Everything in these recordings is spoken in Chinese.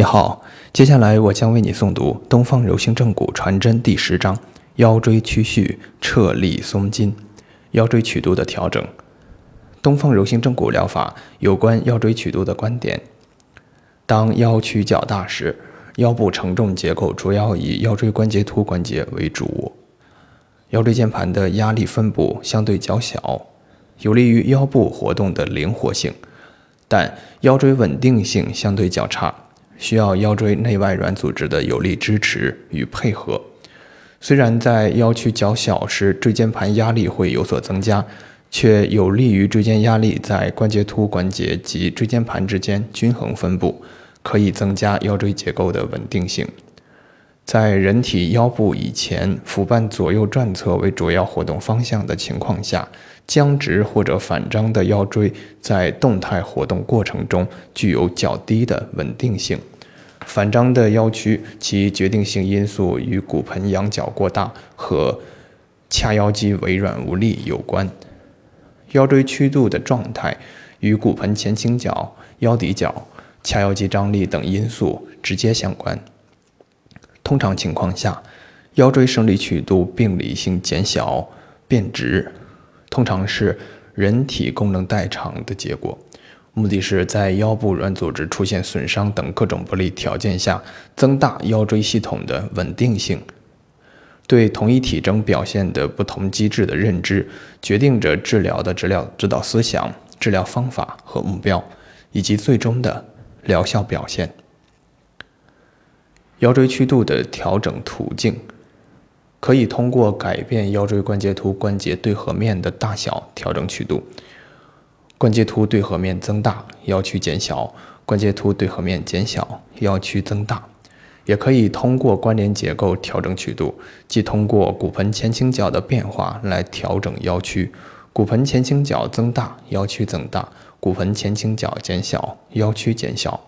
你好，接下来我将为你诵读《东方柔性正骨传真》第十章：腰椎曲序撤力松筋，腰椎曲度的调整。东方柔性正骨疗法有关腰椎曲度的观点。当腰曲较大时，腰部承重结构主要以腰椎关节突关节为主，腰椎间盘的压力分布相对较小，有利于腰部活动的灵活性，但腰椎稳定性相对较差。需要腰椎内外软组织的有力支持与配合。虽然在腰屈较小时，椎间盘压力会有所增加，却有利于椎间压力在关节突关节及椎间盘之间均衡分布，可以增加腰椎结构的稳定性。在人体腰部以前腹半左右转侧为主要活动方向的情况下，僵直或者反张的腰椎在动态活动过程中具有较低的稳定性。反张的腰曲，其决定性因素与骨盆仰角过大和髂腰肌微软无力有关。腰椎曲度的状态与骨盆前倾角、腰骶角、髂腰肌张力等因素直接相关。通常情况下，腰椎生理曲度病理性减小、变直，通常是人体功能代偿的结果。目的是在腰部软组织出现损伤等各种不利条件下，增大腰椎系统的稳定性。对同一体征表现的不同机制的认知，决定着治疗的治疗指导思想、治疗方法和目标，以及最终的疗效表现。腰椎曲度的调整途径，可以通过改变腰椎关节突关节对合面的大小调整曲度。关节突对合面增大，腰曲减小；关节突对合面减小，腰曲增大。也可以通过关联结构调整曲度，即通过骨盆前倾角的变化来调整腰曲。骨盆前倾角增大，腰曲增大；骨盆前倾角减小，腰曲减小。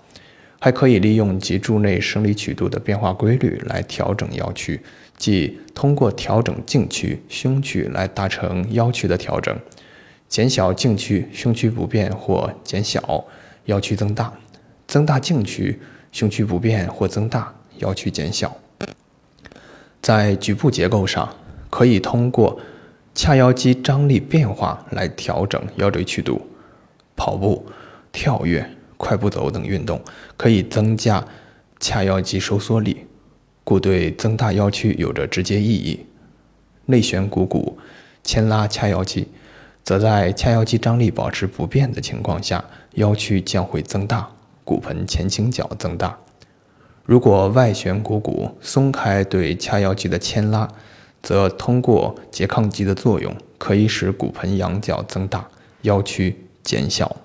还可以利用脊柱内生理曲度的变化规律来调整腰曲，即通过调整颈曲、胸曲来达成腰曲的调整。减小颈区，胸区不变或减小，腰曲增大；增大颈区，胸区不变或增大，腰曲减小。在局部结构上，可以通过髂腰肌张力变化来调整腰椎曲度。跑步、跳跃、快步走等运动可以增加髂腰肌收缩力，故对增大腰曲有着直接意义。内旋股骨，牵拉髂腰肌。则在髂腰肌张力保持不变的情况下，腰曲将会增大，骨盆前倾角增大。如果外旋股骨松开对髂腰肌的牵拉，则通过拮抗肌的作用，可以使骨盆仰角增大，腰曲减小。